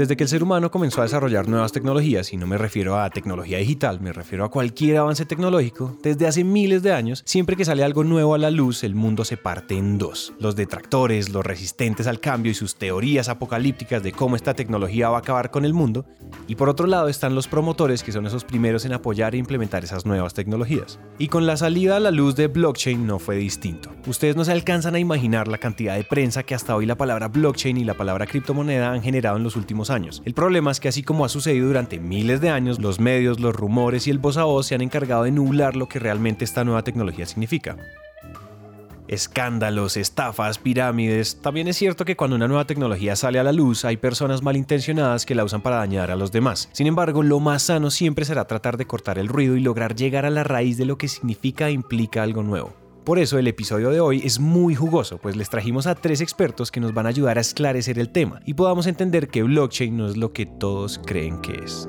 Desde que el ser humano comenzó a desarrollar nuevas tecnologías, y no me refiero a tecnología digital, me refiero a cualquier avance tecnológico, desde hace miles de años, siempre que sale algo nuevo a la luz, el mundo se parte en dos. Los detractores, los resistentes al cambio y sus teorías apocalípticas de cómo esta tecnología va a acabar con el mundo, y por otro lado están los promotores que son esos primeros en apoyar e implementar esas nuevas tecnologías. Y con la salida a la luz de blockchain no fue distinto. Ustedes no se alcanzan a imaginar la cantidad de prensa que hasta hoy la palabra blockchain y la palabra criptomoneda han generado en los últimos años. El problema es que así como ha sucedido durante miles de años, los medios, los rumores y el voz a voz se han encargado de nublar lo que realmente esta nueva tecnología significa escándalos, estafas, pirámides. También es cierto que cuando una nueva tecnología sale a la luz hay personas malintencionadas que la usan para dañar a los demás. Sin embargo, lo más sano siempre será tratar de cortar el ruido y lograr llegar a la raíz de lo que significa e implica algo nuevo. Por eso el episodio de hoy es muy jugoso, pues les trajimos a tres expertos que nos van a ayudar a esclarecer el tema y podamos entender que blockchain no es lo que todos creen que es.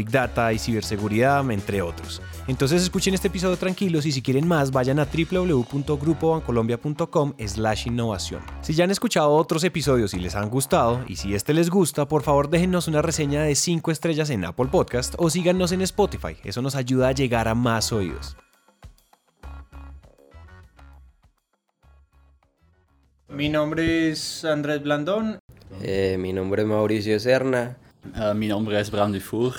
Data y ciberseguridad, entre otros. Entonces escuchen este episodio tranquilos y si quieren más vayan a www.grupobancolombia.com slash innovación. Si ya han escuchado otros episodios y les han gustado y si este les gusta, por favor déjennos una reseña de 5 estrellas en Apple Podcast o síganos en Spotify, eso nos ayuda a llegar a más oídos. Mi nombre es Andrés Blandón. Eh, mi nombre es Mauricio Serna. Uh, mi nombre es Bram Dufour.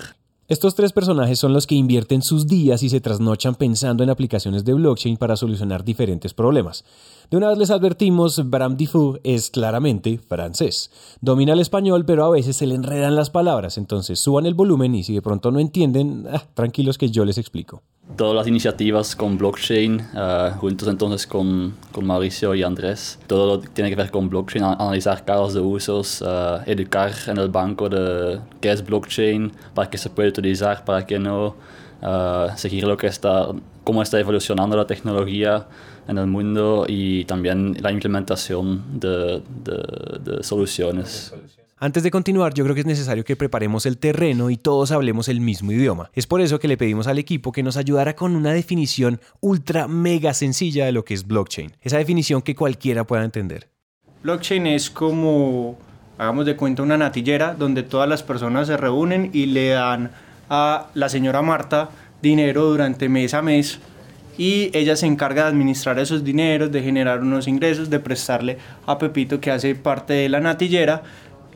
Estos tres personajes son los que invierten sus días y se trasnochan pensando en aplicaciones de blockchain para solucionar diferentes problemas. De una vez les advertimos, Bram Dufour es claramente francés. Domina el español, pero a veces se le enredan las palabras, entonces suban el volumen y si de pronto no entienden, ah, tranquilos que yo les explico. Todas las iniciativas con blockchain, uh, juntos entonces con, con, Mauricio y Andrés, todo lo que tiene que ver con blockchain, analizar casos de usos, uh, educar en el banco de qué es blockchain, para qué se puede utilizar, para qué no, uh, seguir lo que está, cómo está evolucionando la tecnología en el mundo y también la implementación de, de, de soluciones. Antes de continuar, yo creo que es necesario que preparemos el terreno y todos hablemos el mismo idioma. Es por eso que le pedimos al equipo que nos ayudara con una definición ultra mega sencilla de lo que es blockchain. Esa definición que cualquiera pueda entender. Blockchain es como, hagamos de cuenta, una natillera donde todas las personas se reúnen y le dan a la señora Marta dinero durante mes a mes y ella se encarga de administrar esos dineros, de generar unos ingresos, de prestarle a Pepito que hace parte de la natillera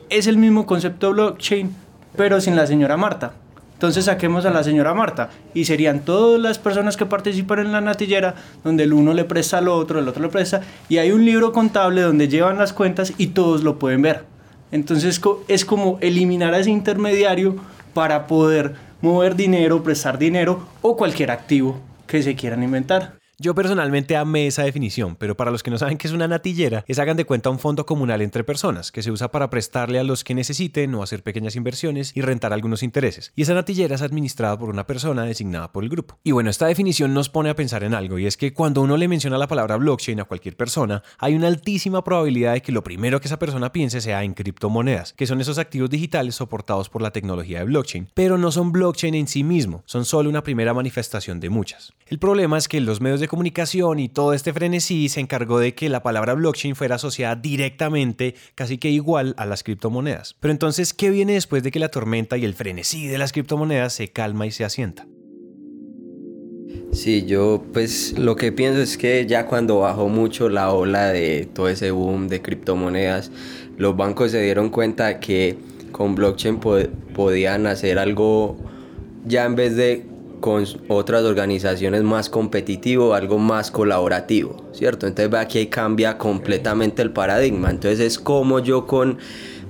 es el mismo concepto blockchain, pero sin la señora Marta. Entonces saquemos a la señora Marta y serían todas las personas que participan en la natillera, donde el uno le presta al otro, el otro le presta, y hay un libro contable donde llevan las cuentas y todos lo pueden ver. Entonces es como eliminar a ese intermediario para poder mover dinero, prestar dinero o cualquier activo que se quieran inventar. Yo personalmente amé esa definición, pero para los que no saben qué es una natillera, es hagan de cuenta un fondo comunal entre personas, que se usa para prestarle a los que necesiten o hacer pequeñas inversiones y rentar algunos intereses. Y esa natillera es administrada por una persona designada por el grupo. Y bueno, esta definición nos pone a pensar en algo, y es que cuando uno le menciona la palabra blockchain a cualquier persona, hay una altísima probabilidad de que lo primero que esa persona piense sea en criptomonedas, que son esos activos digitales soportados por la tecnología de blockchain, pero no son blockchain en sí mismo, son solo una primera manifestación de muchas. El problema es que los medios de comunicación y todo este frenesí se encargó de que la palabra blockchain fuera asociada directamente, casi que igual, a las criptomonedas. Pero entonces, ¿qué viene después de que la tormenta y el frenesí de las criptomonedas se calma y se asienta? Sí, yo pues lo que pienso es que ya cuando bajó mucho la ola de todo ese boom de criptomonedas, los bancos se dieron cuenta que con blockchain podían hacer algo ya en vez de con otras organizaciones más competitivo, algo más colaborativo, ¿cierto? Entonces aquí cambia completamente el paradigma. Entonces es como yo con,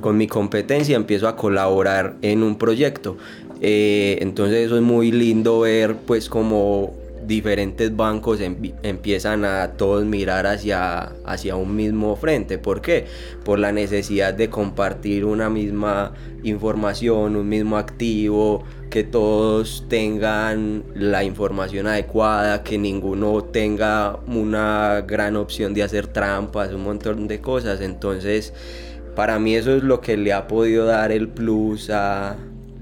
con mi competencia empiezo a colaborar en un proyecto. Eh, entonces eso es muy lindo ver pues como diferentes bancos empiezan a todos mirar hacia, hacia un mismo frente. ¿Por qué? Por la necesidad de compartir una misma información, un mismo activo, que todos tengan la información adecuada, que ninguno tenga una gran opción de hacer trampas, un montón de cosas. Entonces, para mí eso es lo que le ha podido dar el plus a,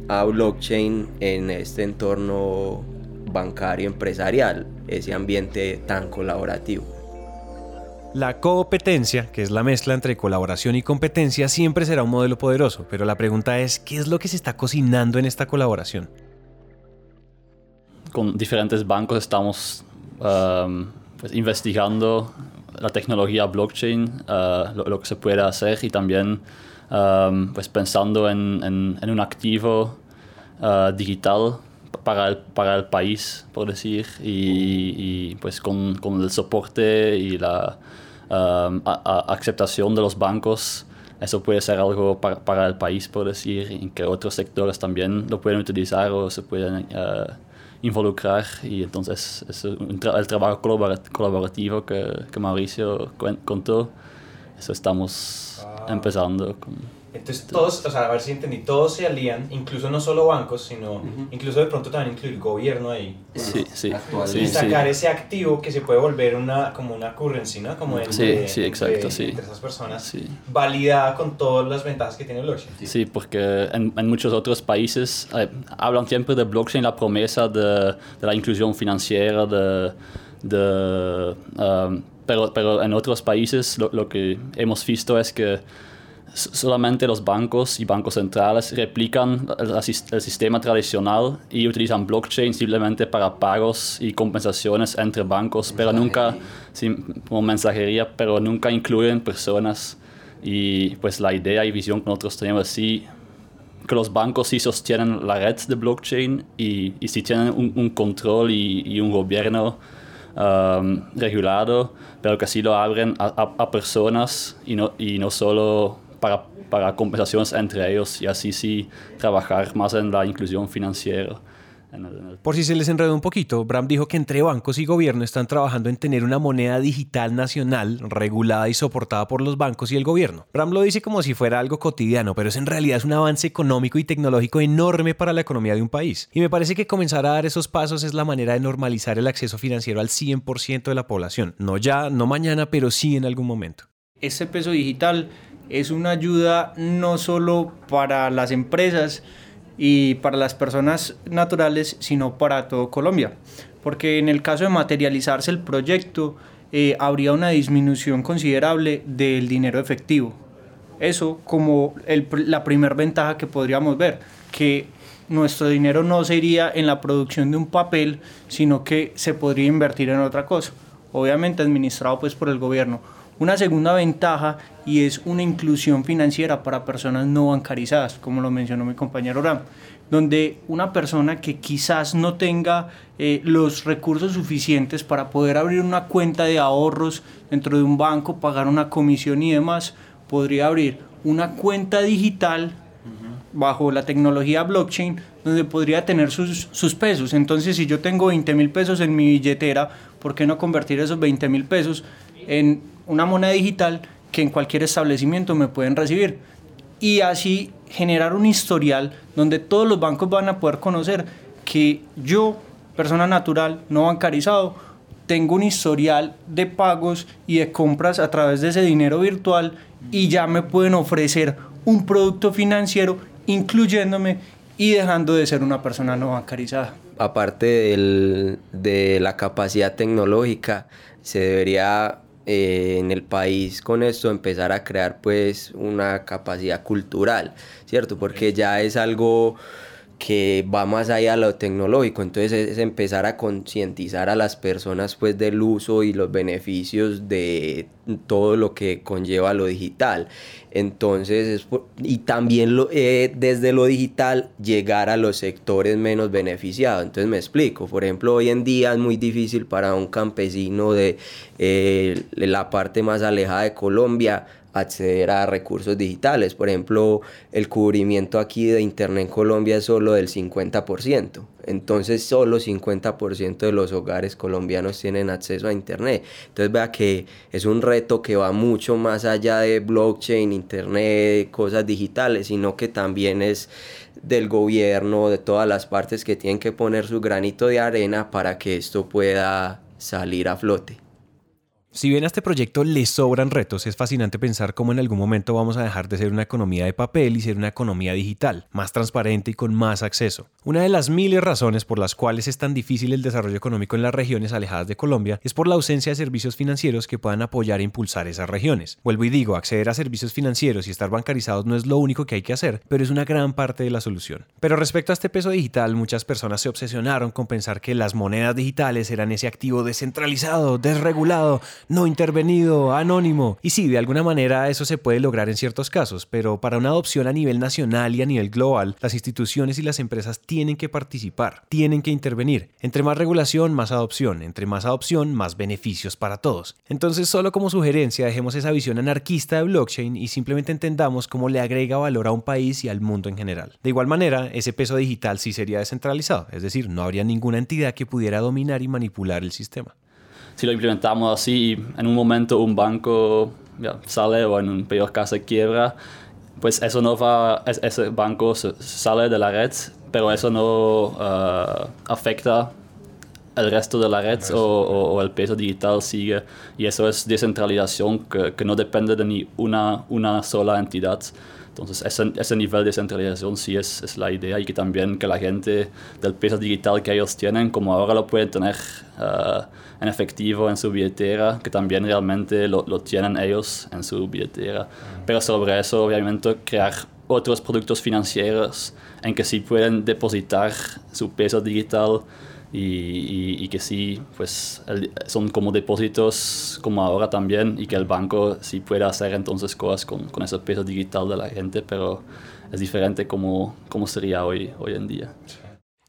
a blockchain en este entorno bancario empresarial, ese ambiente tan colaborativo. La competencia, que es la mezcla entre colaboración y competencia, siempre será un modelo poderoso, pero la pregunta es, ¿qué es lo que se está cocinando en esta colaboración? Con diferentes bancos estamos um, pues, investigando la tecnología blockchain, uh, lo, que se puede hacer y también um, pues, pensando en, un activo uh, digital para el, para el país, por decir, y, pues con, con, el soporte y la um, aceptación de los bancos, eso puede ser algo para, para, el país, por decir, y que otros sectores también lo pueden utilizar o se pueden uh, involucrar. Y entonces es el trabajo colaborativo que, que Mauricio contó, eso estamos ah. empezando con... Entonces todos, o sea, a ver si entendí, todos se alían, incluso no solo bancos, sino incluso de pronto también incluir gobierno ahí. Sí, sí. y sacar ese activo que se puede volver una, como una currency, ¿no? Como el, sí, sí, exacto, sí. Entre esas personas, validada con todas las ventajas que tiene el blockchain. Sí, porque en, en muchos otros países eh, hablan siempre de blockchain, la promesa de, de la inclusión financiera, de... de um, pero, pero en otros países lo, lo que hemos visto es que solamente los bancos y bancos centrales replican el, sistema tradicional y utilizan blockchain simplemente para pagos y compensaciones entre bancos, pero nunca, como mensajería, pero nunca incluyen personas. Y pues la idea y visión que nosotros tenemos sí que los bancos sí sostienen la red de blockchain y, y sí tienen un, control y, un gobierno um, regulado, pero que sí lo abren a, a, personas y no, y no solo para, para compensaciones entre ellos y así sí trabajar más en la inclusión financiera. Por si se les enredó un poquito, Bram dijo que entre bancos y gobierno están trabajando en tener una moneda digital nacional regulada y soportada por los bancos y el gobierno. Bram lo dice como si fuera algo cotidiano, pero es en realidad es un avance económico y tecnológico enorme para la economía de un país. Y me parece que comenzar a dar esos pasos es la manera de normalizar el acceso financiero al 100% de la población. No ya, no mañana, pero sí en algún momento. Ese peso digital es una ayuda no solo para las empresas y para las personas naturales, sino para todo Colombia. Porque en el caso de materializarse el proyecto, eh, habría una disminución considerable del dinero efectivo. Eso como la primera ventaja que podríamos ver, que nuestro dinero no sería en la producción de un papel, sino que se podría invertir en otra cosa, obviamente administrado pues por el gobierno una segunda ventaja y es una inclusión financiera para personas no bancarizadas, como lo mencionó mi compañero Ram, donde una persona que quizás no tenga eh, los recursos suficientes para poder abrir una cuenta de ahorros dentro de un banco, pagar una comisión y demás, podría abrir una cuenta digital bajo la tecnología blockchain donde podría tener sus, sus pesos. Entonces, si yo tengo 20 mil pesos en mi billetera, ¿por qué no convertir esos 20 mil pesos en una moneda digital que en cualquier establecimiento me pueden recibir. Y así generar un historial donde todos los bancos van a poder conocer que yo, persona natural, no bancarizado, tengo un historial de pagos y de compras a través de ese dinero virtual y ya me pueden ofrecer un producto financiero incluyéndome y dejando de ser una persona no bancarizada. Aparte de la capacidad tecnológica, se debería eh, en el país con esto empezar a crear pues una capacidad cultural, ¿cierto? Porque ya es algo que va más allá de lo tecnológico, entonces es, empezar a concientizar a las personas pues del uso y los beneficios de todo lo que conlleva lo digital. Entonces, y también lo, eh, desde lo digital llegar a los sectores menos beneficiados. Entonces me explico, por ejemplo, hoy en día es muy difícil para un campesino de eh, la parte más alejada de Colombia acceder a recursos digitales. Por ejemplo, el cubrimiento aquí de Internet en Colombia es solo del 50%. Entonces solo 50% de los hogares colombianos tienen acceso a Internet. Entonces vea que es un reto que va mucho más allá de blockchain, Internet, cosas digitales, sino que también es del gobierno, de todas las partes que tienen que poner su granito de arena para que esto pueda salir a flote. Si bien a este proyecto le sobran retos, es fascinante pensar cómo en algún momento vamos a dejar de ser una economía de papel y ser una economía digital, más transparente y con más acceso. Una de las miles razones por las cuales es tan difícil el desarrollo económico en las regiones alejadas de Colombia es por la ausencia de servicios financieros que puedan apoyar e impulsar esas regiones. Vuelvo y digo, acceder a servicios financieros y estar bancarizados no es lo único que hay que hacer, pero es una gran parte de la solución. Pero respecto a este peso digital, muchas personas se obsesionaron con pensar que las monedas digitales eran ese activo descentralizado, desregulado, no intervenido, anónimo. Y sí, de alguna manera eso se puede lograr en ciertos casos, pero para una adopción a nivel nacional y a nivel global, las instituciones y las empresas tienen que participar, tienen que intervenir. Entre más regulación, más adopción. Entre más adopción, más beneficios para todos. Entonces, solo como sugerencia, dejemos esa visión anarquista de blockchain y simplemente entendamos cómo le agrega valor a un país y al mundo en general. De igual manera, ese peso digital sí sería descentralizado, es decir, no habría ninguna entidad que pudiera dominar y manipular el sistema si lo implementamos así y en un momento un banco sale o en un peor caso quiebra, pues eso no va, ese banco sale de la red, pero eso no uh, afecta el resto de la red o, el peso digital sigue y eso es descentralización que, que no depende de ni una, una sola entidad. Entonces, ese, ese nivel de centralización sí es, es, la idea y que también que la gente del peso digital que ellos tienen, como ahora lo pueden tener uh, en efectivo en su billetera, que también realmente lo, lo tienen ellos en su billetera. Pero sobre eso, obviamente, crear otros productos financieros en que sí pueden depositar su peso digital y, que sí, pues son como depósitos como ahora también y que el banco sí puede hacer entonces cosas con, con ese peso digital de la gente, pero es diferente como, como sería hoy, hoy en día.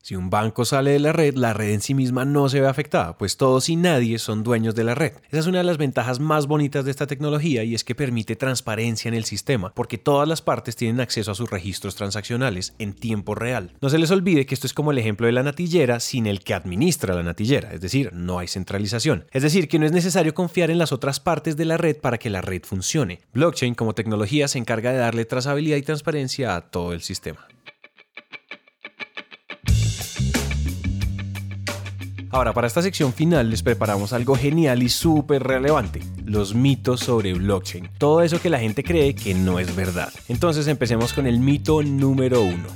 Si un banco sale de la red, la red en sí misma no se ve afectada, pues todos y nadie son dueños de la red. Esa es una de las ventajas más bonitas de esta tecnología y es que permite transparencia en el sistema, porque todas las partes tienen acceso a sus registros transaccionales en tiempo real. No se les olvide que esto es como el ejemplo de la natillera sin el que administra la natillera, es decir, no hay centralización. Es decir, que no es necesario confiar en las otras partes de la red para que la red funcione. Blockchain como tecnología se encarga de darle trazabilidad y transparencia a todo el sistema. Ahora, para esta sección final les preparamos algo genial y súper relevante, los mitos sobre blockchain. Todo eso que la gente cree que no es verdad. Entonces empecemos con el mito número uno.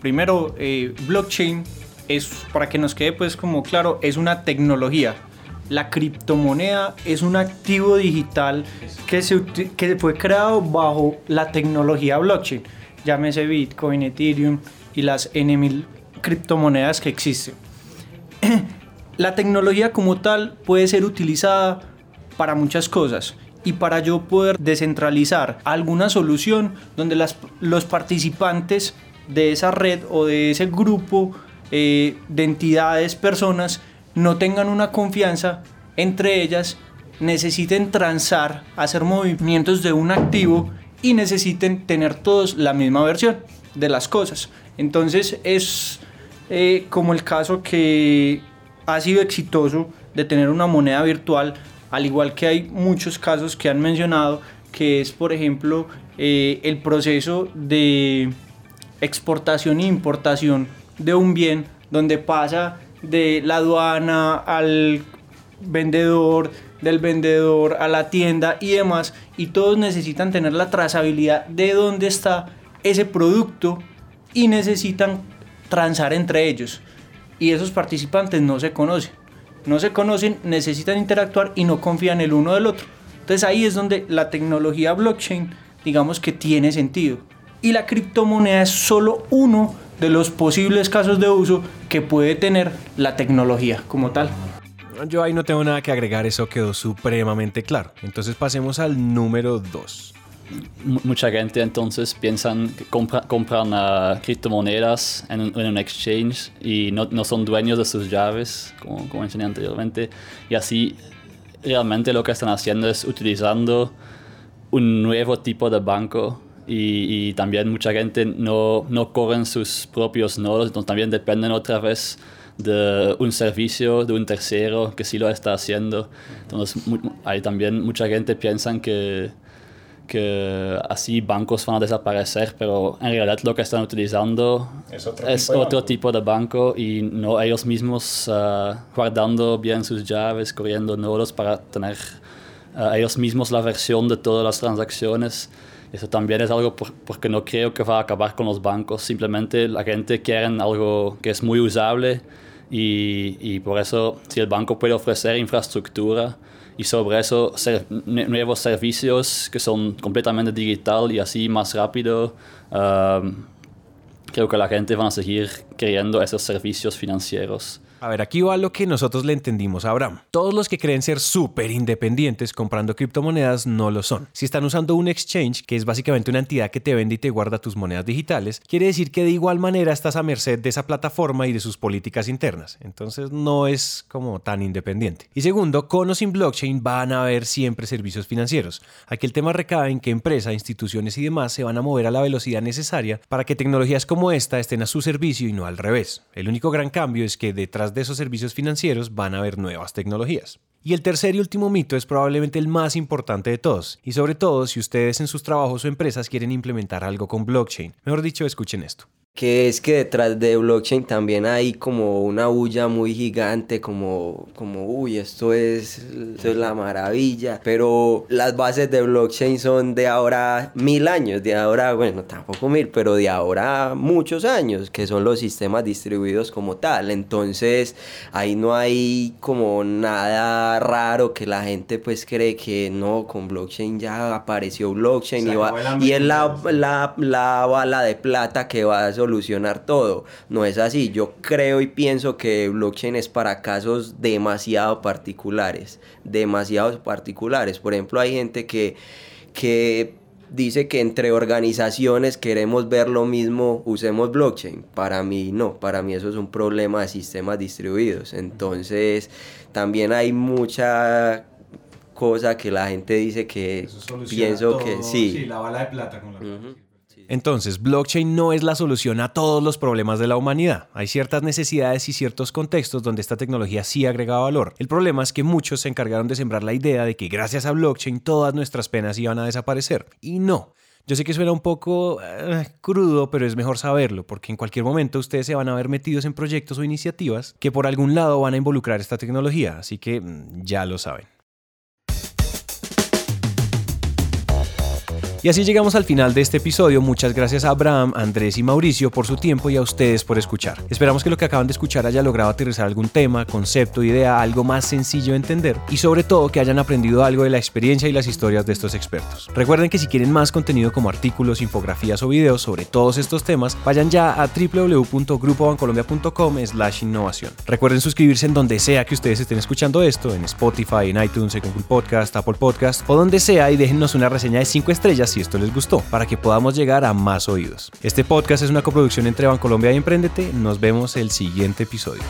Primero, eh, blockchain es, para que nos quede pues como claro, es una tecnología. La criptomoneda es un activo digital que, se, que fue creado bajo la tecnología blockchain. Llámese Bitcoin, Ethereum y las N criptomonedas que existen. la tecnología como tal puede ser utilizada para muchas cosas y para yo poder descentralizar alguna solución donde los participantes de esa red o de ese grupo eh, de entidades, personas, no tengan una confianza entre ellas, necesiten transar, hacer movimientos de un activo y necesiten tener todos la misma versión de las cosas. Entonces es eh, como el caso que ha sido exitoso de tener una moneda virtual, al igual que hay muchos casos que han mencionado, que es por ejemplo eh, el proceso de exportación e importación de un bien donde pasa de la aduana al vendedor, del vendedor a la tienda y demás, y todos necesitan tener la trazabilidad de dónde está ese producto y necesitan transar entre ellos. Y esos participantes no se conocen. No se conocen, necesitan interactuar y no confían el uno del otro. Entonces ahí es donde la tecnología blockchain, digamos que tiene sentido. Y la criptomoneda es solo uno de los posibles casos de uso que puede tener la tecnología como tal. Yo ahí no tengo nada que agregar, eso quedó supremamente claro. Entonces pasemos al número 2 mucha gente entonces piensan que compran uh, criptomonedas en un, exchange y no, no, son dueños de sus llaves, como, como mencioné anteriormente. Y así realmente lo que están haciendo es utilizando un nuevo tipo de banco y, y, también mucha gente no, no corren sus propios nodos, entonces también dependen otra vez de un servicio de un tercero que sí lo está haciendo. Entonces hay también mucha gente piensa que, que así bancos van a desaparecer, pero en realidad lo que están utilizando es otro, es tipo, de otro tipo de banco y no ellos mismos uh, guardando bien sus llaves, corriendo nodos para tener uh, ellos mismos la versión de todas las transacciones. Eso también es algo por, porque no creo que va a acabar con los bancos. Simplemente la gente quiere algo que es muy usable y, y por eso si el banco puede ofrecer infraestructura y sobre eso ser, nuevos servicios que son completamente digital y así más rápido, um, creo que la gente va a seguir queriendo esos servicios financieros. A ver, aquí va lo que nosotros le entendimos a Abraham. Todos los que creen ser súper independientes comprando criptomonedas no lo son. Si están usando un exchange, que es básicamente una entidad que te vende y te guarda tus monedas digitales, quiere decir que de igual manera estás a merced de esa plataforma y de sus políticas internas. Entonces no es como tan independiente. Y segundo, con o sin blockchain van a haber siempre servicios financieros. Aquí el tema recae en que empresas, instituciones y demás se van a mover a la velocidad necesaria para que tecnologías como esta estén a su servicio y no al revés. El único gran cambio es que detrás de esos servicios financieros van a haber nuevas tecnologías. Y el tercer y último mito es probablemente el más importante de todos, y sobre todo si ustedes en sus trabajos o empresas quieren implementar algo con blockchain. Mejor dicho, escuchen esto que es que detrás de blockchain también hay como una bulla muy gigante, como, como uy, esto es, esto es la maravilla, pero las bases de blockchain son de ahora mil años, de ahora, bueno, tampoco mil, pero de ahora muchos años, que son los sistemas distribuidos como tal, entonces ahí no hay como nada raro que la gente pues cree que no, con blockchain ya apareció blockchain y, va, y es la, la, la bala de plata que va a solucionar todo. No es así. Yo creo y pienso que blockchain es para casos demasiado particulares. Demasiados particulares. Por ejemplo, hay gente que, que dice que entre organizaciones queremos ver lo mismo, usemos blockchain. Para mí no, para mí eso es un problema de sistemas distribuidos. Entonces, también hay mucha cosa que la gente dice que pienso que sí. Sí, la bala de plata con la uh -huh. Entonces, blockchain no es la solución a todos los problemas de la humanidad. Hay ciertas necesidades y ciertos contextos donde esta tecnología sí agrega valor. El problema es que muchos se encargaron de sembrar la idea de que gracias a blockchain todas nuestras penas iban a desaparecer. Y no. Yo sé que suena un poco uh, crudo, pero es mejor saberlo, porque en cualquier momento ustedes se van a ver metidos en proyectos o iniciativas que por algún lado van a involucrar esta tecnología, así que mm, ya lo saben. Y así llegamos al final de este episodio. Muchas gracias a Abraham, Andrés y Mauricio por su tiempo y a ustedes por escuchar. Esperamos que lo que acaban de escuchar haya logrado aterrizar algún tema, concepto, idea, algo más sencillo de entender y sobre todo que hayan aprendido algo de la experiencia y las historias de estos expertos. Recuerden que si quieren más contenido como artículos, infografías o videos sobre todos estos temas, vayan ya a www.grupobancolombia.com slash innovación. Recuerden suscribirse en donde sea que ustedes estén escuchando esto, en Spotify, en iTunes, en Google Podcast, Apple Podcast o donde sea y déjennos una reseña de 5 estrellas si esto les gustó, para que podamos llegar a más oídos. Este podcast es una coproducción entre Bancolombia y Emprendete. Nos vemos el siguiente episodio.